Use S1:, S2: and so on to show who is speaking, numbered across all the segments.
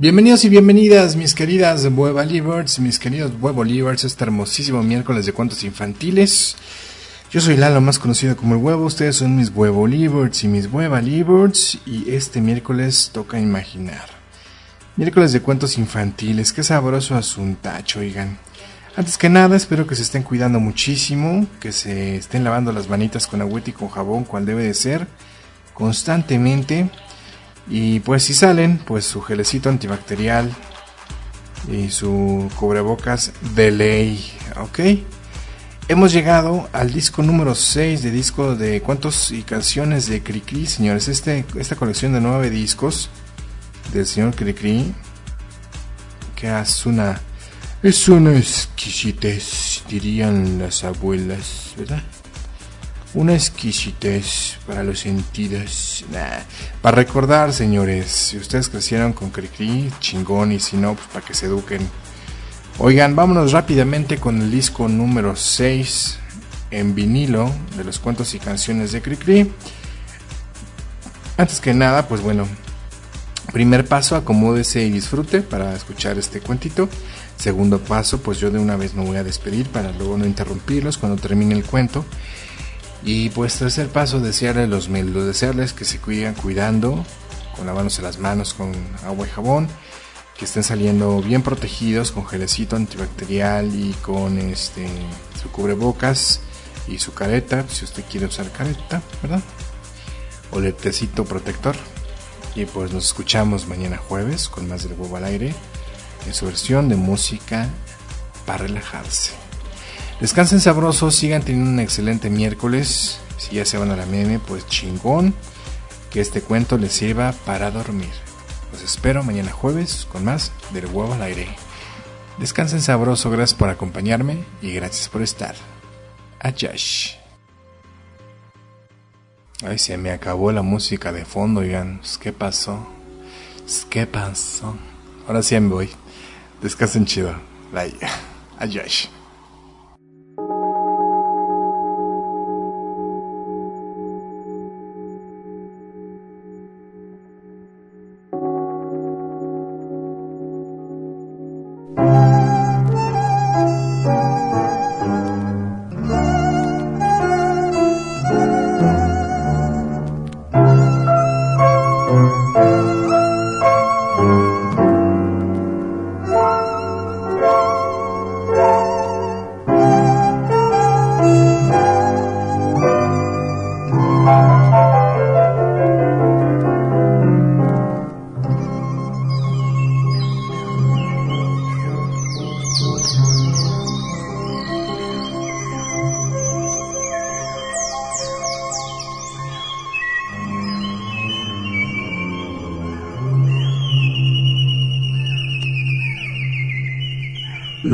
S1: Bienvenidos y bienvenidas, mis queridas Hueva mis queridos Huevo este hermosísimo miércoles de cuentos infantiles. Yo soy Lalo, más conocido como el Huevo, ustedes son mis Huevo y mis Hueva y este miércoles toca imaginar. Miércoles de cuentos infantiles, qué sabroso asuntacho, oigan. Antes que nada, espero que se estén cuidando muchísimo, que se estén lavando las manitas con agüita y con jabón, cual debe de ser, constantemente y pues si salen, pues su gelecito antibacterial y su cubrebocas de ley, ¿ok? Hemos llegado al disco número 6 de disco de cuentos y canciones de Cricri, señores. Este, esta colección de nueve discos del señor Cricri, que es una, es una exquisitez, dirían las abuelas, ¿verdad? Una exquisitez para los sentidos. Para recordar, señores, si ustedes crecieron con Cricri, chingón, y si no, pues para que se eduquen. Oigan, vámonos rápidamente con el disco número 6 en vinilo de los cuentos y canciones de Cricri. Antes que nada, pues bueno, primer paso, acomódese y disfrute para escuchar este cuentito. Segundo paso, pues yo de una vez me voy a despedir para luego no interrumpirlos cuando termine el cuento. Y pues tercer paso, desearles los melos, desearles que se cuiden cuidando, con lavándose las manos con agua y jabón, que estén saliendo bien protegidos con gelecito antibacterial y con este su cubrebocas y su careta, si usted quiere usar careta, ¿verdad? O letecito protector. Y pues nos escuchamos mañana jueves con más del huevo al aire en su versión de música para relajarse. Descansen sabrosos, sigan teniendo un excelente miércoles. Si ya se van a la meme, pues chingón. Que este cuento les sirva para dormir. Los espero mañana jueves con más del huevo al aire. Descansen sabroso, gracias por acompañarme y gracias por estar. Ayash. Ay, se me acabó la música de fondo, oigan. Pues, ¿Qué pasó? Pues, ¿Qué pasó? Ahora sí me voy. Descansen chido. Like. Ayash.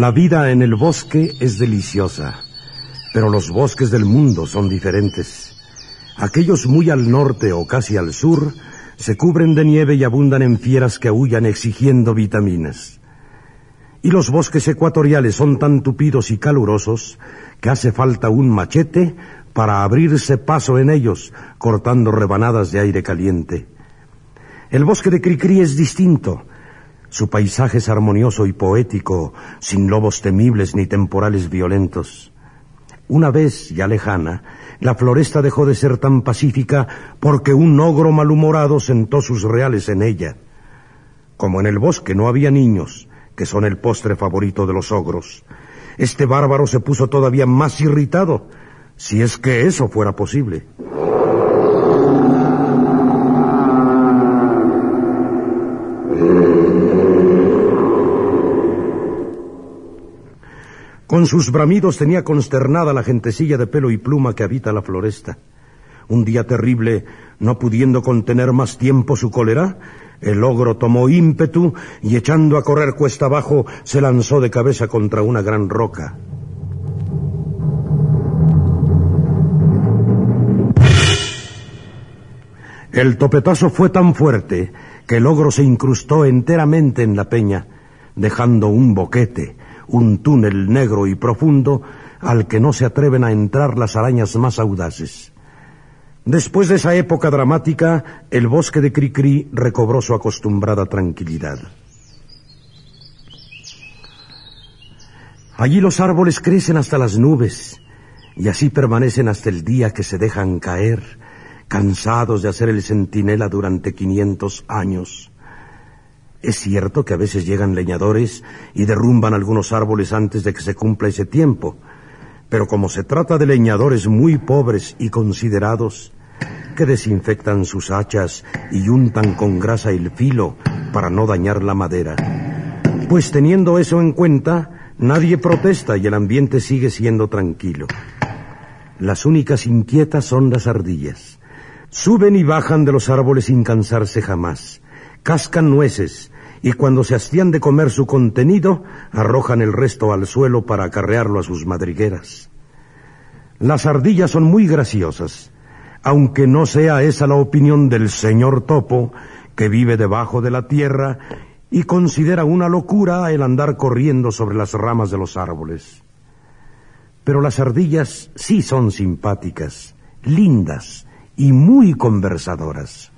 S2: La vida en el bosque es deliciosa, pero los bosques del mundo son diferentes. Aquellos muy al norte o casi al sur se cubren de nieve y abundan en fieras que aullan exigiendo vitaminas. Y los bosques ecuatoriales son tan tupidos y calurosos que hace falta un machete para abrirse paso en ellos, cortando rebanadas de aire caliente. El bosque de Cricri es distinto, su paisaje es armonioso y poético, sin lobos temibles ni temporales violentos. Una vez ya lejana, la floresta dejó de ser tan pacífica porque un ogro malhumorado sentó sus reales en ella. Como en el bosque no había niños, que son el postre favorito de los ogros, este bárbaro se puso todavía más irritado, si es que eso fuera posible. Con sus bramidos tenía consternada la gentecilla de pelo y pluma que habita la floresta. Un día terrible, no pudiendo contener más tiempo su cólera, el ogro tomó ímpetu y echando a correr cuesta abajo se lanzó de cabeza contra una gran roca. El topetazo fue tan fuerte que el ogro se incrustó enteramente en la peña, dejando un boquete, un túnel negro y profundo al que no se atreven a entrar las arañas más audaces. Después de esa época dramática, el bosque de Cricri recobró su acostumbrada tranquilidad. Allí los árboles crecen hasta las nubes y así permanecen hasta el día que se dejan caer, cansados de hacer el centinela durante 500 años. Es cierto que a veces llegan leñadores y derrumban algunos árboles antes de que se cumpla ese tiempo, pero como se trata de leñadores muy pobres y considerados, que desinfectan sus hachas y untan con grasa el filo para no dañar la madera. Pues teniendo eso en cuenta, nadie protesta y el ambiente sigue siendo tranquilo. Las únicas inquietas son las ardillas. Suben y bajan de los árboles sin cansarse jamás. Cascan nueces y cuando se hastían de comer su contenido, arrojan el resto al suelo para acarrearlo a sus madrigueras. Las ardillas son muy graciosas, aunque no sea esa la opinión del señor Topo, que vive debajo de la tierra y considera una locura el andar corriendo sobre las ramas de los árboles. Pero las ardillas sí son simpáticas, lindas y muy conversadoras.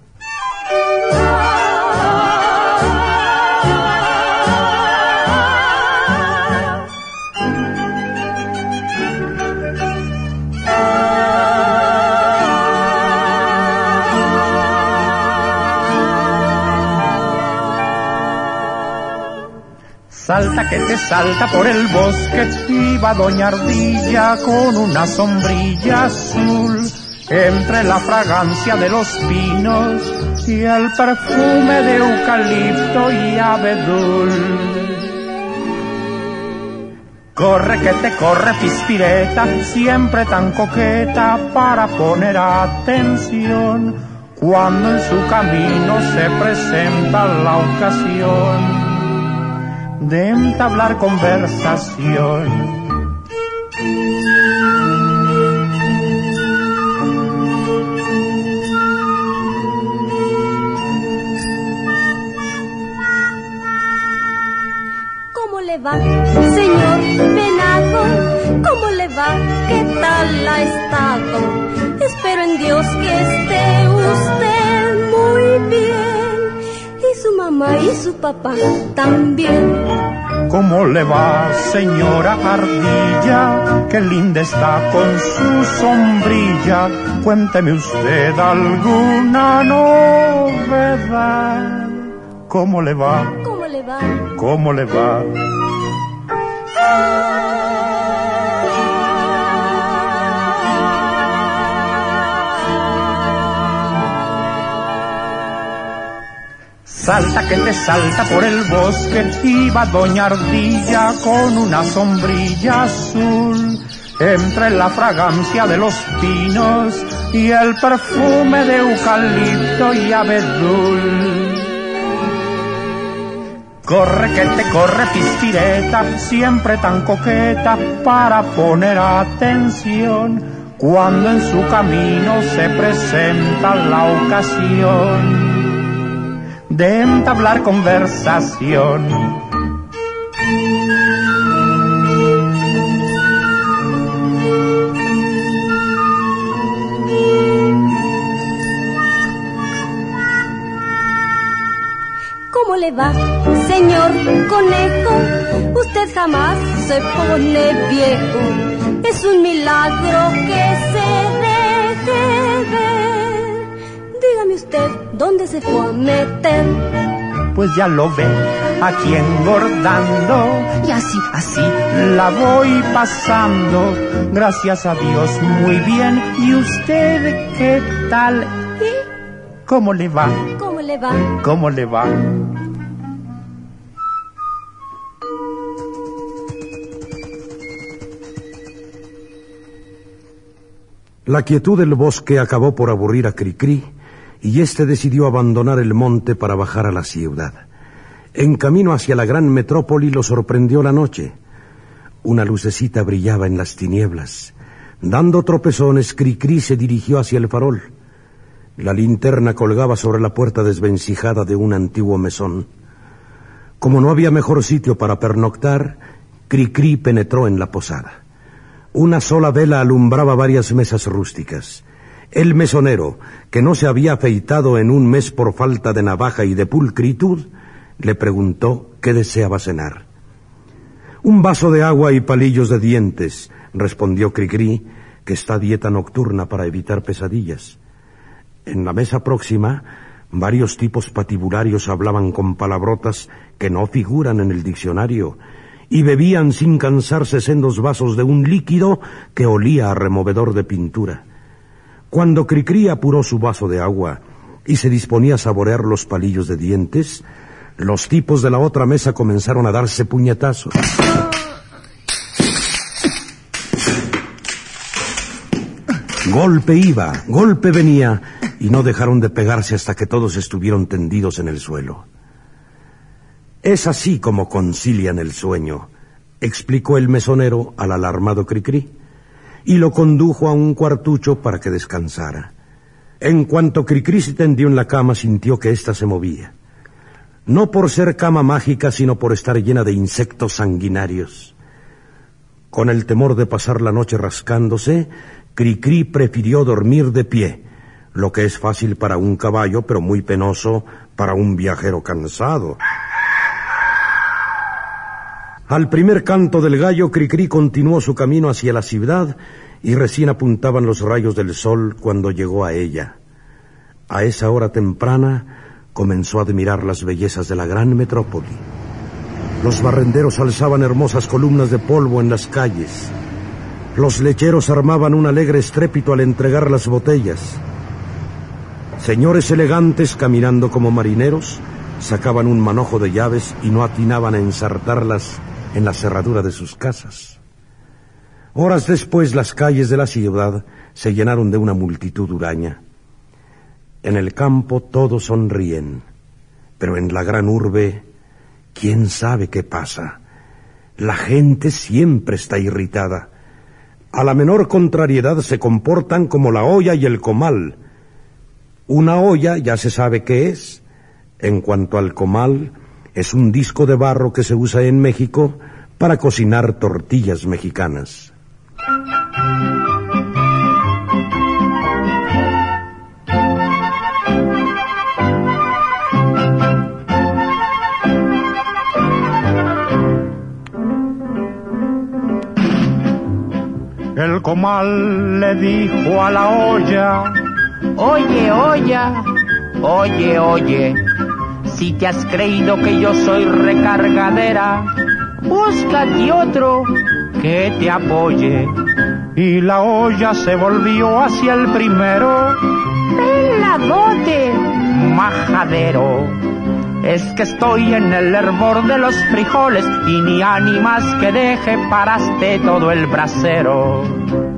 S3: Salta que te salta por el bosque, iba Doña Ardilla con una sombrilla azul, entre la fragancia de los pinos y el perfume de eucalipto y abedul. Corre que te corre Pispireta, siempre tan coqueta para poner atención cuando en su camino se presenta la ocasión de entablar conversación.
S4: Va, señor venado? ¿Cómo le va? ¿Qué tal ha estado? Espero en Dios que esté usted muy bien su mamá y su papá también.
S3: ¿Cómo le va, señora Ardilla? Qué linda está con su sombrilla. Cuénteme usted alguna novedad. ¿Cómo le va?
S4: ¿Cómo le va?
S3: ¿Cómo le va? Salta que te salta por el bosque, iba Doña Ardilla con una sombrilla azul. Entre la fragancia de los pinos y el perfume de eucalipto y abedul. Corre que te corre pispireta, siempre tan coqueta para poner atención cuando en su camino se presenta la ocasión de entablar conversación.
S4: ¿Cómo le va, señor conejo? Usted jamás se pone viejo. Es un milagro que se deje ver. Dígame usted, ¿Dónde se fue a meter?
S3: Pues ya lo ve, aquí engordando. Y así, así, la voy pasando. Gracias a Dios, muy bien. ¿Y usted qué tal? ¿Y cómo le va?
S4: ¿Cómo le va?
S3: ¿Cómo le va?
S2: La quietud del bosque acabó por aburrir a Cricri y éste decidió abandonar el monte para bajar a la ciudad. En camino hacia la gran metrópoli lo sorprendió la noche. Una lucecita brillaba en las tinieblas. Dando tropezones, Cricri se dirigió hacia el farol. La linterna colgaba sobre la puerta desvencijada de un antiguo mesón. Como no había mejor sitio para pernoctar, Cricri penetró en la posada. Una sola vela alumbraba varias mesas rústicas. El mesonero, que no se había afeitado en un mes por falta de navaja y de pulcritud, le preguntó qué deseaba cenar. Un vaso de agua y palillos de dientes, respondió Cricri, que está dieta nocturna para evitar pesadillas. En la mesa próxima, varios tipos patibularios hablaban con palabrotas que no figuran en el diccionario y bebían sin cansarse sendos vasos de un líquido que olía a removedor de pintura. Cuando Cricri apuró su vaso de agua y se disponía a saborear los palillos de dientes, los tipos de la otra mesa comenzaron a darse puñetazos. Golpe iba, golpe venía, y no dejaron de pegarse hasta que todos estuvieron tendidos en el suelo. Es así como concilian el sueño, explicó el mesonero al alarmado Cricri, y lo condujo a un cuartucho para que descansara. En cuanto Cricri se tendió en la cama, sintió que ésta se movía. No por ser cama mágica, sino por estar llena de insectos sanguinarios. Con el temor de pasar la noche rascándose, Cricri prefirió dormir de pie, lo que es fácil para un caballo, pero muy penoso para un viajero cansado. Al primer canto del gallo, Cricri continuó su camino hacia la ciudad y recién apuntaban los rayos del sol cuando llegó a ella. A esa hora temprana comenzó a admirar las bellezas de la gran metrópoli. Los barrenderos alzaban hermosas columnas de polvo en las calles. Los lecheros armaban un alegre estrépito al entregar las botellas. Señores elegantes caminando como marineros sacaban un manojo de llaves y no atinaban a ensartarlas en la cerradura de sus casas. Horas después las calles de la ciudad se llenaron de una multitud huraña. En el campo todos sonríen, pero en la gran urbe, ¿quién sabe qué pasa? La gente siempre está irritada. A la menor contrariedad se comportan como la olla y el comal. Una olla ya se sabe qué es. En cuanto al comal, es un disco de barro que se usa en México para cocinar tortillas mexicanas.
S3: El comal le dijo a la olla,
S5: Oye, olla, oye, oye, si te has creído que yo soy recargadera, búscate otro que te apoye.
S3: y la olla se volvió hacia el primero,
S5: Peladote, majadero. Es que estoy en el hervor de los frijoles y ni ánimas que deje paraste todo el brasero.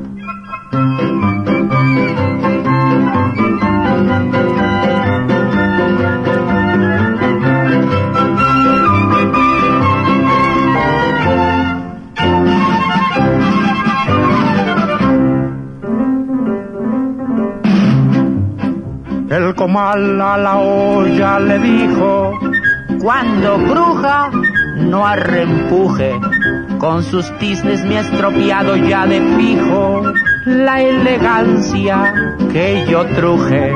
S3: Comal a la olla le dijo,
S5: Cuando bruja, no arrempuje. Con sus tisnes me ha estropeado ya de fijo la elegancia que yo truje.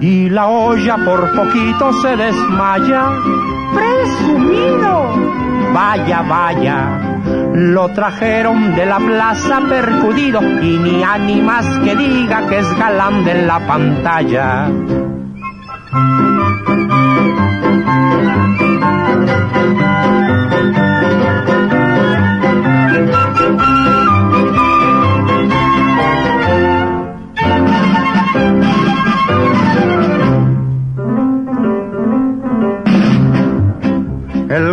S3: y la olla por poquito se desmaya,
S5: Presumido,
S3: vaya, vaya. Lo trajeron de la plaza percudido y ni ánimas que diga que es galán de la pantalla. El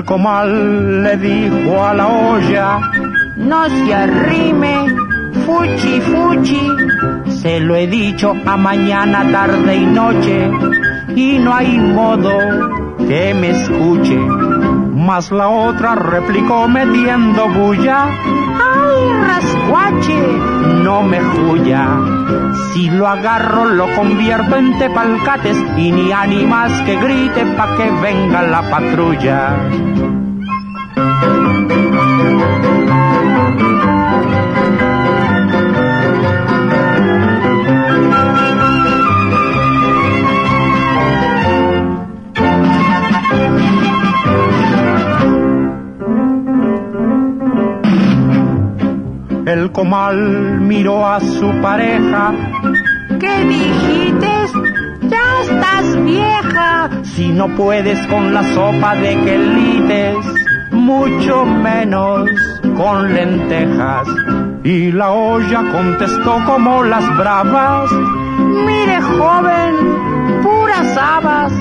S3: comal le dijo a la olla,
S5: no se arrime, fuchi, fuchi. Se lo he dicho a mañana, tarde y noche, y no hay modo que me escuche.
S3: mas la otra replicó metiendo bulla,
S5: ¡Ay, rascuache!
S3: no me juya. Si lo agarro lo convierto en tepalcates y ni ánimas que grite pa' que venga la patrulla. Comal miró a su pareja.
S6: ¿Qué dijiste? Ya estás vieja.
S3: Si no puedes con la sopa de quelites, mucho menos con lentejas. Y la olla contestó como las bravas.
S6: Mire, joven, puras habas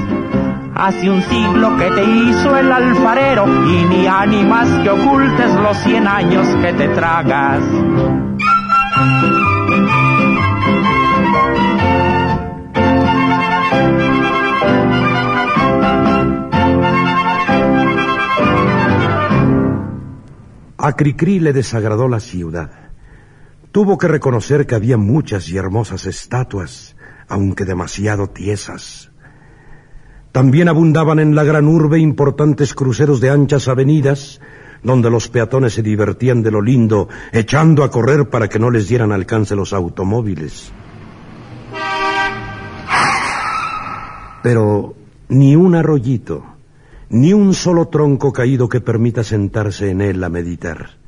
S3: Hace un siglo que te hizo el alfarero y ni ánimas que ocultes los cien años que te tragas.
S2: A Cricri le desagradó la ciudad. Tuvo que reconocer que había muchas y hermosas estatuas, aunque demasiado tiesas. También abundaban en la gran urbe importantes cruceros de anchas avenidas, donde los peatones se divertían de lo lindo, echando a correr para que no les dieran alcance los automóviles. Pero ni un arroyito, ni un solo tronco caído que permita sentarse en él a meditar.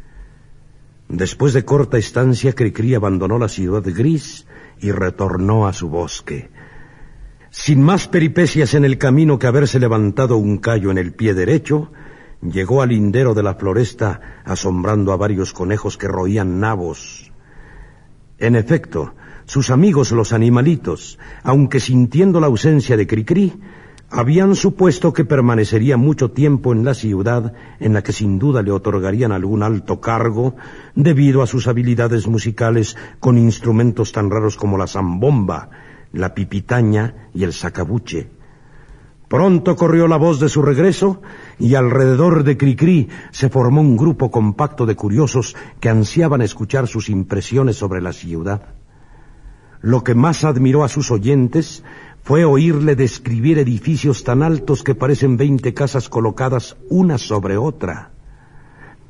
S2: Después de corta estancia, Cricri abandonó la ciudad gris y retornó a su bosque sin más peripecias en el camino que haberse levantado un callo en el pie derecho, llegó al lindero de la floresta asombrando a varios conejos que roían nabos. En efecto, sus amigos los animalitos, aunque sintiendo la ausencia de Cricri, habían supuesto que permanecería mucho tiempo en la ciudad en la que sin duda le otorgarían algún alto cargo debido a sus habilidades musicales con instrumentos tan raros como la zambomba, la pipitaña y el sacabuche. Pronto corrió la voz de su regreso y alrededor de Cricri se formó un grupo compacto de curiosos que ansiaban escuchar sus impresiones sobre la ciudad. Lo que más admiró a sus oyentes fue oírle describir edificios tan altos que parecen veinte casas colocadas una sobre otra.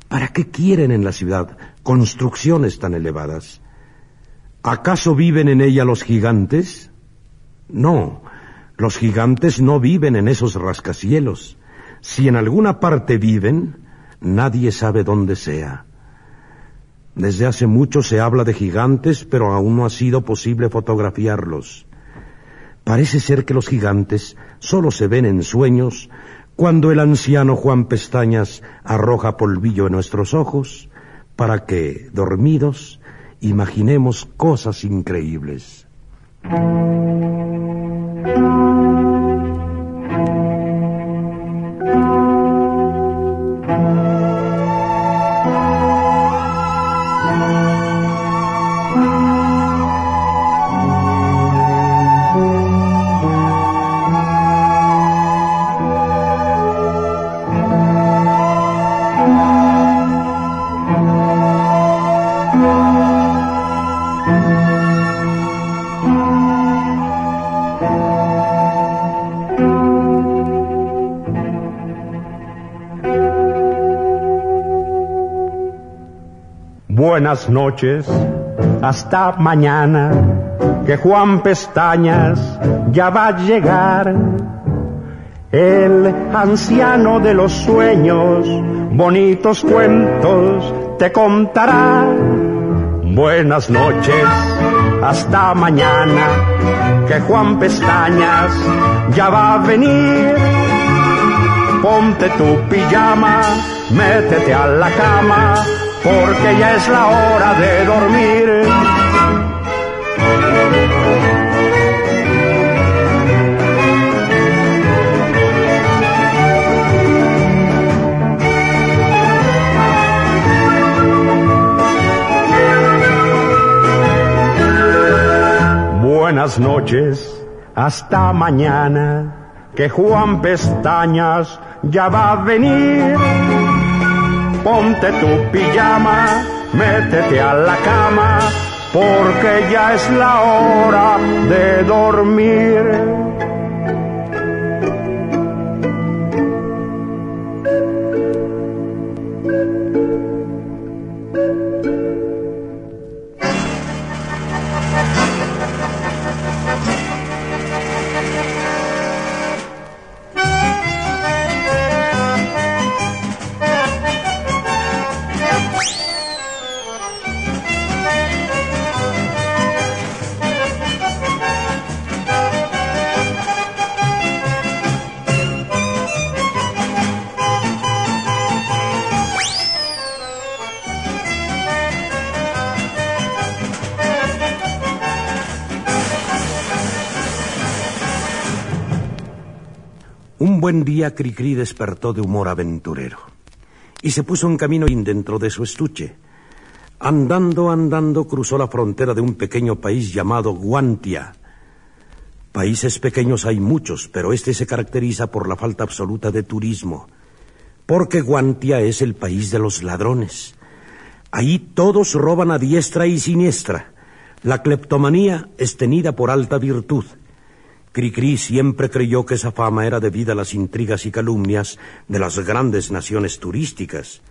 S2: ¿Para qué quieren en la ciudad construcciones tan elevadas? ¿Acaso viven en ella los gigantes? No, los gigantes no viven en esos rascacielos. Si en alguna parte viven, nadie sabe dónde sea. Desde hace mucho se habla de gigantes, pero aún no ha sido posible fotografiarlos. Parece ser que los gigantes solo se ven en sueños cuando el anciano Juan Pestañas arroja polvillo en nuestros ojos para que, dormidos, imaginemos cosas increíbles. Thank you.
S3: Buenas noches, hasta mañana, que Juan Pestañas ya va a llegar. El anciano de los sueños, bonitos cuentos te contará. Buenas noches, hasta mañana, que Juan Pestañas ya va a venir. Ponte tu pijama, métete a la cama porque ya es la hora de dormir. Buenas noches, hasta mañana, que Juan Pestañas ya va a venir ponte tu pijama, métete a la cama, porque ya es la hora de dormir.
S2: Buen día Cricri despertó de humor aventurero y se puso en camino dentro de su estuche. Andando, andando, cruzó la frontera de un pequeño país llamado Guantia. Países pequeños hay muchos, pero este se caracteriza por la falta absoluta de turismo, porque Guantia es el país de los ladrones. Ahí todos roban a diestra y siniestra. La cleptomanía es tenida por alta virtud. Cricri siempre creyó que esa fama era debida a las intrigas y calumnias de las grandes naciones turísticas.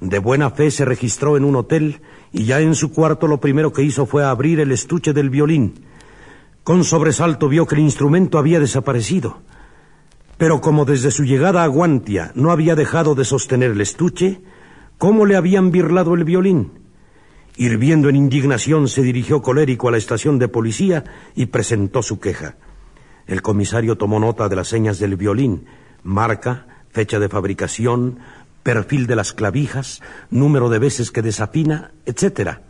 S2: De buena fe se registró en un hotel y ya en su cuarto lo primero que hizo fue abrir el estuche del violín. Con sobresalto vio que el instrumento había desaparecido. Pero como desde su llegada a Guantia no había dejado de sostener el estuche, ¿cómo le habían birlado el violín? Hirviendo en indignación se dirigió colérico a la estación de policía y presentó su queja. El comisario tomó nota de las señas del violín, marca, fecha de fabricación, perfil de las clavijas, número de veces que desafina, etc.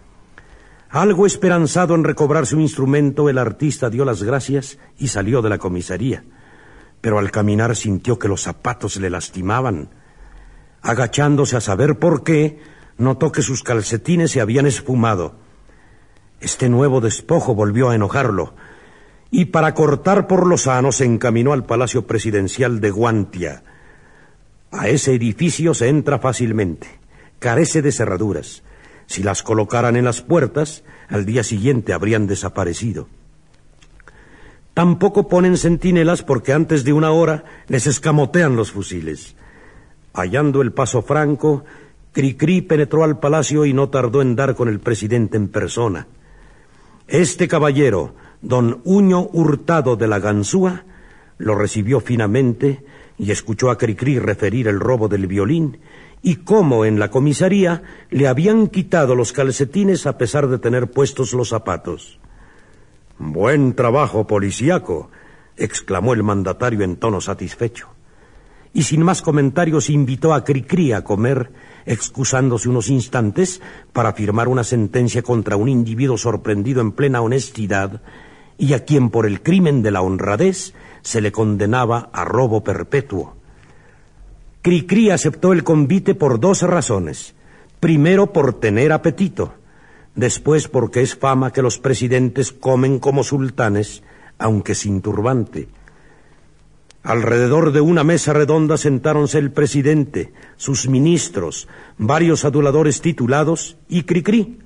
S2: Algo esperanzado en recobrar su instrumento, el artista dio las gracias y salió de la comisaría. Pero al caminar sintió que los zapatos le lastimaban. Agachándose a saber por qué, notó que sus calcetines se habían esfumado. Este nuevo despojo volvió a enojarlo, y para cortar por lo sano se encaminó al Palacio Presidencial de Guantia, a ese edificio se entra fácilmente. Carece de cerraduras. Si las colocaran en las puertas, al día siguiente habrían desaparecido. Tampoco ponen centinelas porque antes de una hora les escamotean los fusiles. Hallando el paso franco, Cricri penetró al palacio y no tardó en dar con el presidente en persona. Este caballero, don Uño Hurtado de la Ganzúa, lo recibió finamente y escuchó a Cricri referir el robo del violín y cómo en la comisaría le habían quitado los calcetines a pesar de tener puestos los zapatos. Buen trabajo policíaco, exclamó el mandatario en tono satisfecho. Y sin más comentarios invitó a Cricri a comer, excusándose unos instantes para firmar una sentencia contra un individuo sorprendido en plena honestidad y a quien por el crimen de la honradez se le condenaba a robo perpetuo. Cricri aceptó el convite por dos razones. Primero, por tener apetito. Después, porque es fama que los presidentes comen como sultanes, aunque sin turbante. Alrededor de una mesa redonda sentáronse el presidente, sus ministros, varios aduladores titulados y Cricri.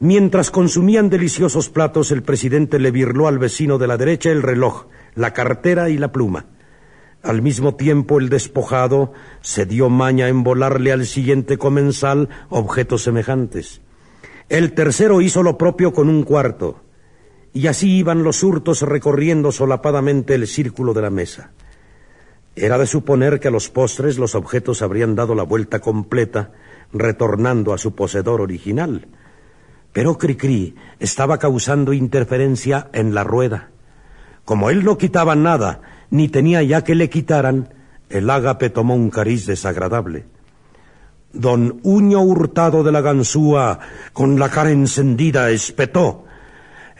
S2: Mientras consumían deliciosos platos, el presidente le virló al vecino de la derecha el reloj, la cartera y la pluma. Al mismo tiempo el despojado se dio maña en volarle al siguiente comensal objetos semejantes. El tercero hizo lo propio con un cuarto, y así iban los hurtos recorriendo solapadamente el círculo de la mesa. Era de suponer que a los postres los objetos habrían dado la vuelta completa, retornando a su poseedor original. Pero Cricri estaba causando interferencia en la rueda. Como él no quitaba nada, ni tenía ya que le quitaran, el ágape tomó un cariz desagradable. Don Uño Hurtado de la Ganzúa, con la cara encendida, espetó.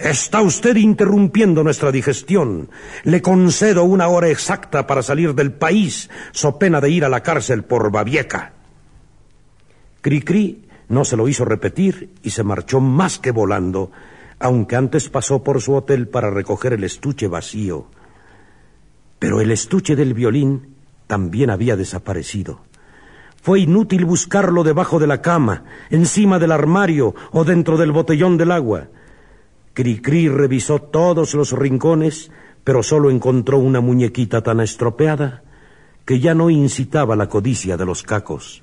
S2: Está usted interrumpiendo nuestra digestión. Le concedo una hora exacta para salir del país, so pena de ir a la cárcel por babieca. Cricri no se lo hizo repetir y se marchó más que volando, aunque antes pasó por su hotel para recoger el estuche vacío. Pero el estuche del violín también había desaparecido. Fue inútil buscarlo debajo de la cama, encima del armario o dentro del botellón del agua. Cricri revisó todos los rincones, pero solo encontró una muñequita tan estropeada que ya no incitaba la codicia de los cacos.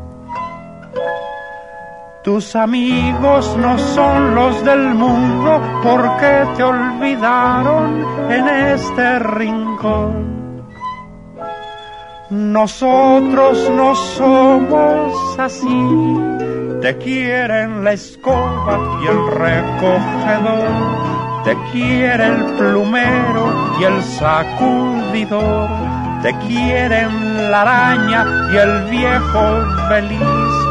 S3: Tus amigos no son los del mundo porque te olvidaron en este rincón. Nosotros no somos así, te quieren la escoba y el recogedor te quiere el plumero y el sacudidor, te quieren la araña y el viejo feliz.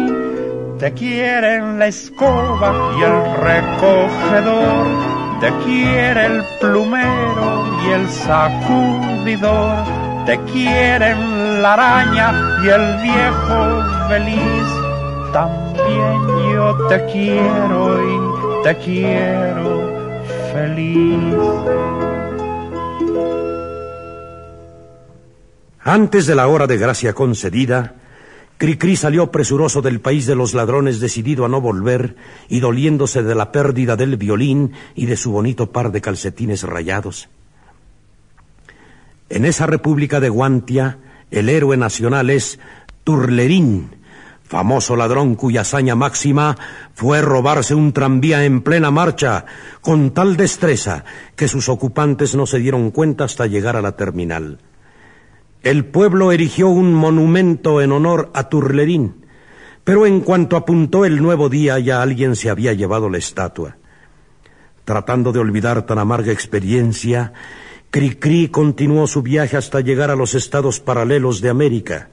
S3: te quieren la escoba y el recogedor, te quiere el plumero y el sacudidor, te quieren la araña y el viejo feliz. También yo te quiero y te quiero feliz.
S2: Antes de la hora de gracia concedida, Cricri salió presuroso del país de los ladrones, decidido a no volver y doliéndose de la pérdida del violín y de su bonito par de calcetines rayados. En esa república de Guantia, el héroe nacional es Turlerín, famoso ladrón cuya hazaña máxima fue robarse un tranvía en plena marcha con tal destreza que sus ocupantes no se dieron cuenta hasta llegar a la terminal. El pueblo erigió un monumento en honor a Turlerín, pero en cuanto apuntó el nuevo día ya alguien se había llevado la estatua. Tratando de olvidar tan amarga experiencia, Cricri continuó su viaje hasta llegar a los estados paralelos de América.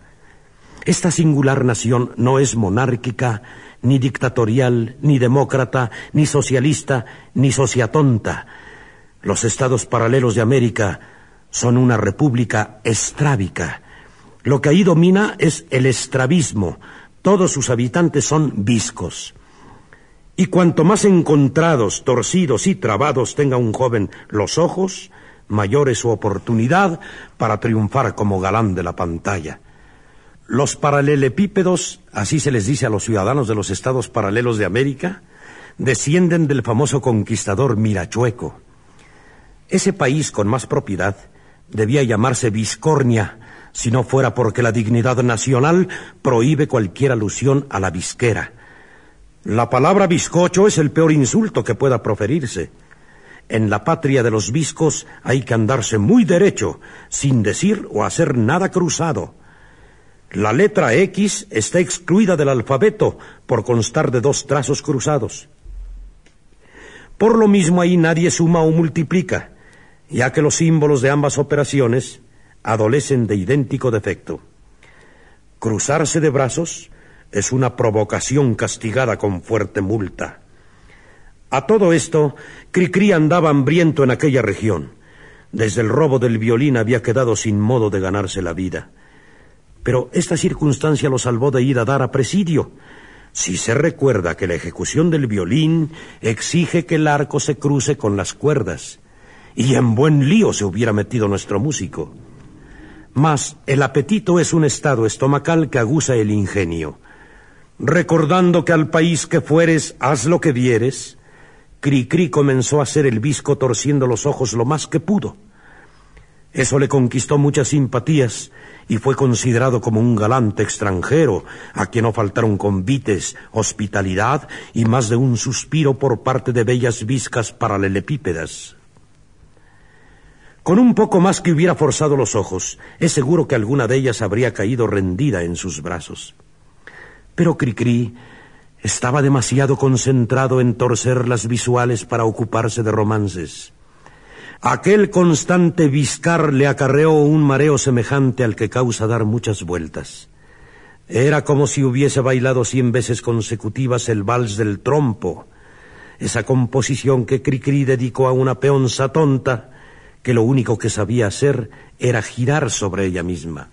S2: Esta singular nación no es monárquica, ni dictatorial, ni demócrata, ni socialista, ni sociatonta. Los estados paralelos de América son una república estrábica. Lo que ahí domina es el estrabismo. Todos sus habitantes son viscos. Y cuanto más encontrados, torcidos y trabados tenga un joven los ojos, mayor es su oportunidad para triunfar como galán de la pantalla. Los paralelepípedos, así se les dice a los ciudadanos de los estados paralelos de América, descienden del famoso conquistador Mirachueco. Ese país con más propiedad debía llamarse Viscornia, si no fuera porque la dignidad nacional prohíbe cualquier alusión a la visquera. La palabra bizcocho es el peor insulto que pueda proferirse. En la patria de los viscos hay que andarse muy derecho, sin decir o hacer nada cruzado. La letra X está excluida del alfabeto por constar de dos trazos cruzados. Por lo mismo ahí nadie suma o multiplica ya que los símbolos de ambas operaciones adolecen de idéntico defecto. Cruzarse de brazos es una provocación castigada con fuerte multa. A todo esto, Cricri andaba hambriento en aquella región. Desde el robo del violín había quedado sin modo de ganarse la vida. Pero esta circunstancia lo salvó de ir a dar a presidio. Si se recuerda que la ejecución del violín exige que el arco se cruce con las cuerdas, y en buen lío se hubiera metido nuestro músico. Mas el apetito es un estado estomacal que aguza el ingenio. Recordando que al país que fueres, haz lo que vieres, Cricri comenzó a hacer el visco torciendo los ojos lo más que pudo. Eso le conquistó muchas simpatías y fue considerado como un galante extranjero, a quien no faltaron convites, hospitalidad y más de un suspiro por parte de bellas viscas paralelepípedas. Con un poco más que hubiera forzado los ojos, es seguro que alguna de ellas habría caído rendida en sus brazos. Pero Cricri estaba demasiado concentrado en torcer las visuales para ocuparse de romances. Aquel constante viscar le acarreó un mareo semejante al que causa dar muchas vueltas. Era como si hubiese bailado cien veces consecutivas el vals del trompo, esa composición que Cricri dedicó a una peonza tonta que lo único que sabía hacer era girar sobre ella misma.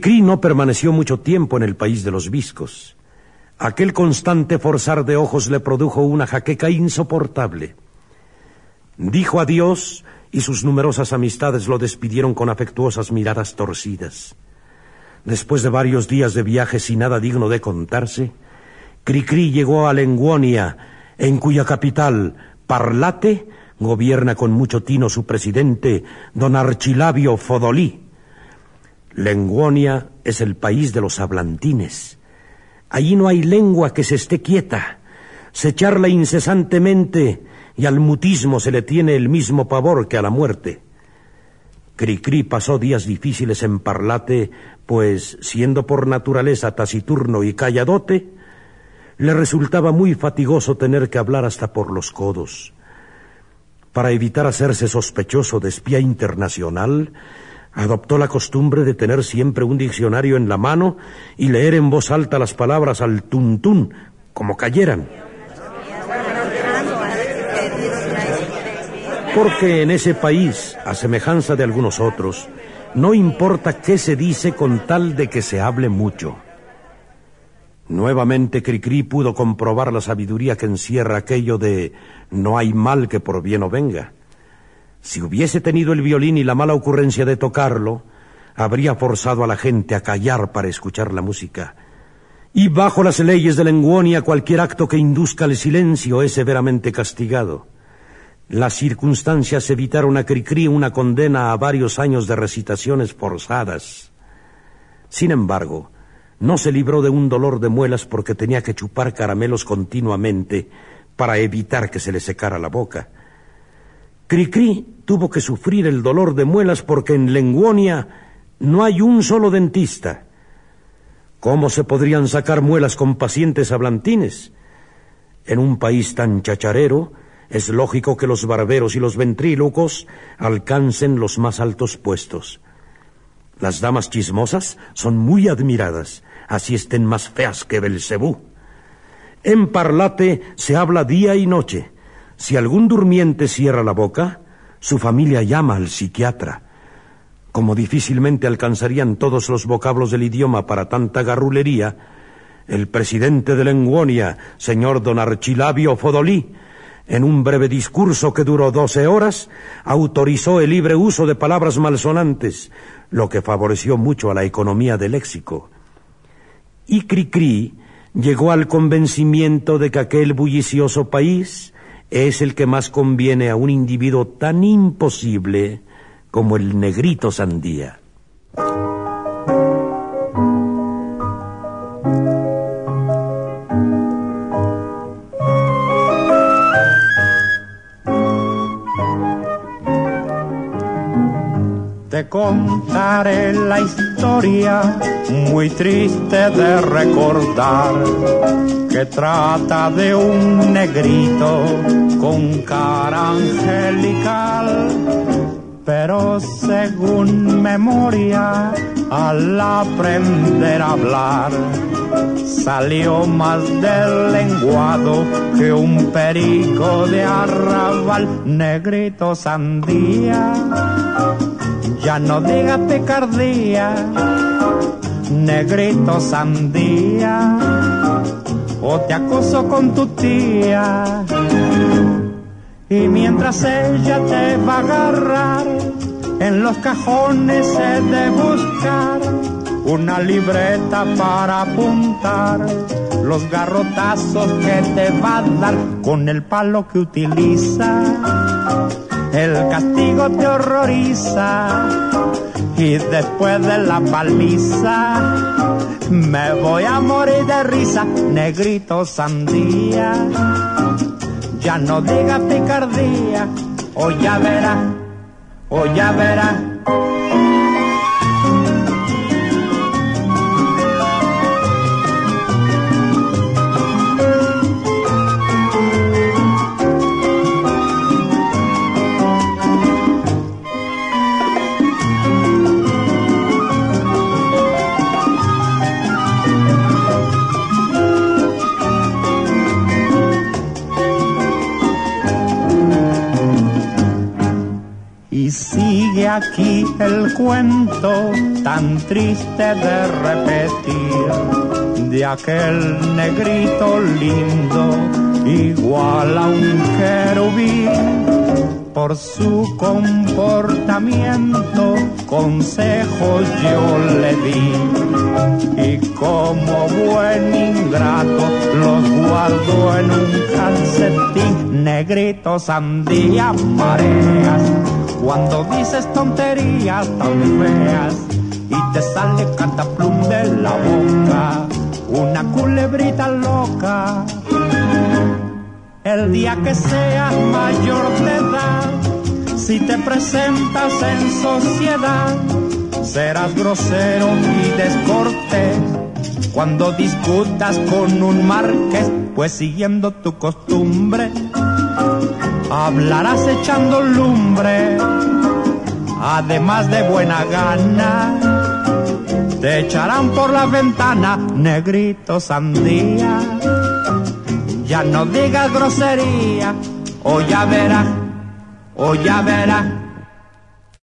S2: Cricri no permaneció mucho tiempo en el país de los viscos. Aquel constante forzar de ojos le produjo una jaqueca insoportable. Dijo adiós y sus numerosas amistades lo despidieron con afectuosas miradas torcidas. Después de varios días de viaje sin nada digno de contarse, Cricri llegó a Lenguonia, en cuya capital, Parlate, gobierna con mucho tino su presidente, don Archilabio Fodolí. Lenguonia es el país de los hablantines. Allí no hay lengua que se esté quieta. Se charla incesantemente y al mutismo se le tiene el mismo pavor que a la muerte. Cricri pasó días difíciles en Parlate, pues, siendo por naturaleza taciturno y calladote, le resultaba muy fatigoso tener que hablar hasta por los codos. Para evitar hacerse sospechoso de espía internacional, adoptó la costumbre de tener siempre un diccionario en la mano y leer en voz alta las palabras al tuntún, como cayeran. Porque en ese país, a semejanza de algunos otros, no importa qué se dice con tal de que se hable mucho. Nuevamente Cricri pudo comprobar la sabiduría que encierra aquello de no hay mal que por bien no venga. Si hubiese tenido el violín y la mala ocurrencia de tocarlo, habría forzado a la gente a callar para escuchar la música. Y bajo las leyes de Lenguonia cualquier acto que induzca el silencio es severamente castigado. Las circunstancias evitaron a Cricri una condena a varios años de recitaciones forzadas. Sin embargo, no se libró de un dolor de muelas porque tenía que chupar caramelos continuamente para evitar que se le secara la boca. Cricri tuvo que sufrir el dolor de muelas porque en Lenguonia No hay un solo dentista. ¿Cómo se podrían sacar muelas con pacientes hablantines? En un país tan chacharero, es lógico que los barberos y los ventrílocos alcancen los más altos puestos. Las damas chismosas son muy admiradas, así estén más feas que Belcebú. En Parlate se habla día y noche. Si algún durmiente cierra la boca, su familia llama al psiquiatra. Como difícilmente alcanzarían todos los vocablos del idioma para tanta garrulería, el presidente de Lenguonia, señor don Archilabio Fodolí, en un breve discurso que duró doce horas, autorizó el libre uso de palabras malsonantes, lo que favoreció mucho a la economía del léxico. Y Cricri llegó al convencimiento de que aquel bullicioso país es el que más conviene a un individuo tan imposible como el negrito sandía.
S3: Te contaré la historia muy triste de recordar que trata de un negrito con cara angelical pero según memoria, al aprender a hablar, salió más del lenguado que un perico de arrabal, negrito sandía. Ya no diga picardía, negrito sandía, o te acoso con tu tía y mientras ella te va a agarrar, en los cajones he de buscar una libreta para apuntar los garrotazos que te va a dar con el palo que utiliza. El castigo te horroriza y después de la palmiza me voy a morir de risa, negrito sandía. Ya no diga picardía, o ya verá, o ya verá aquí el cuento tan triste de repetir de aquel negrito lindo igual a un querubín por su comportamiento consejos yo le di y como buen ingrato los guardo en un calcetín negrito sandía mareas cuando dices tonterías tan feas y te sale cataplum de la boca, una culebrita loca. El día que seas mayor de edad, si te presentas en sociedad, serás grosero y descortés. Cuando discutas con un marqués, pues siguiendo tu costumbre, hablarás echando lumbre, además de buena gana, te echarán por la ventana, negrito sandía, ya no digas grosería, o ya verás, o ya verás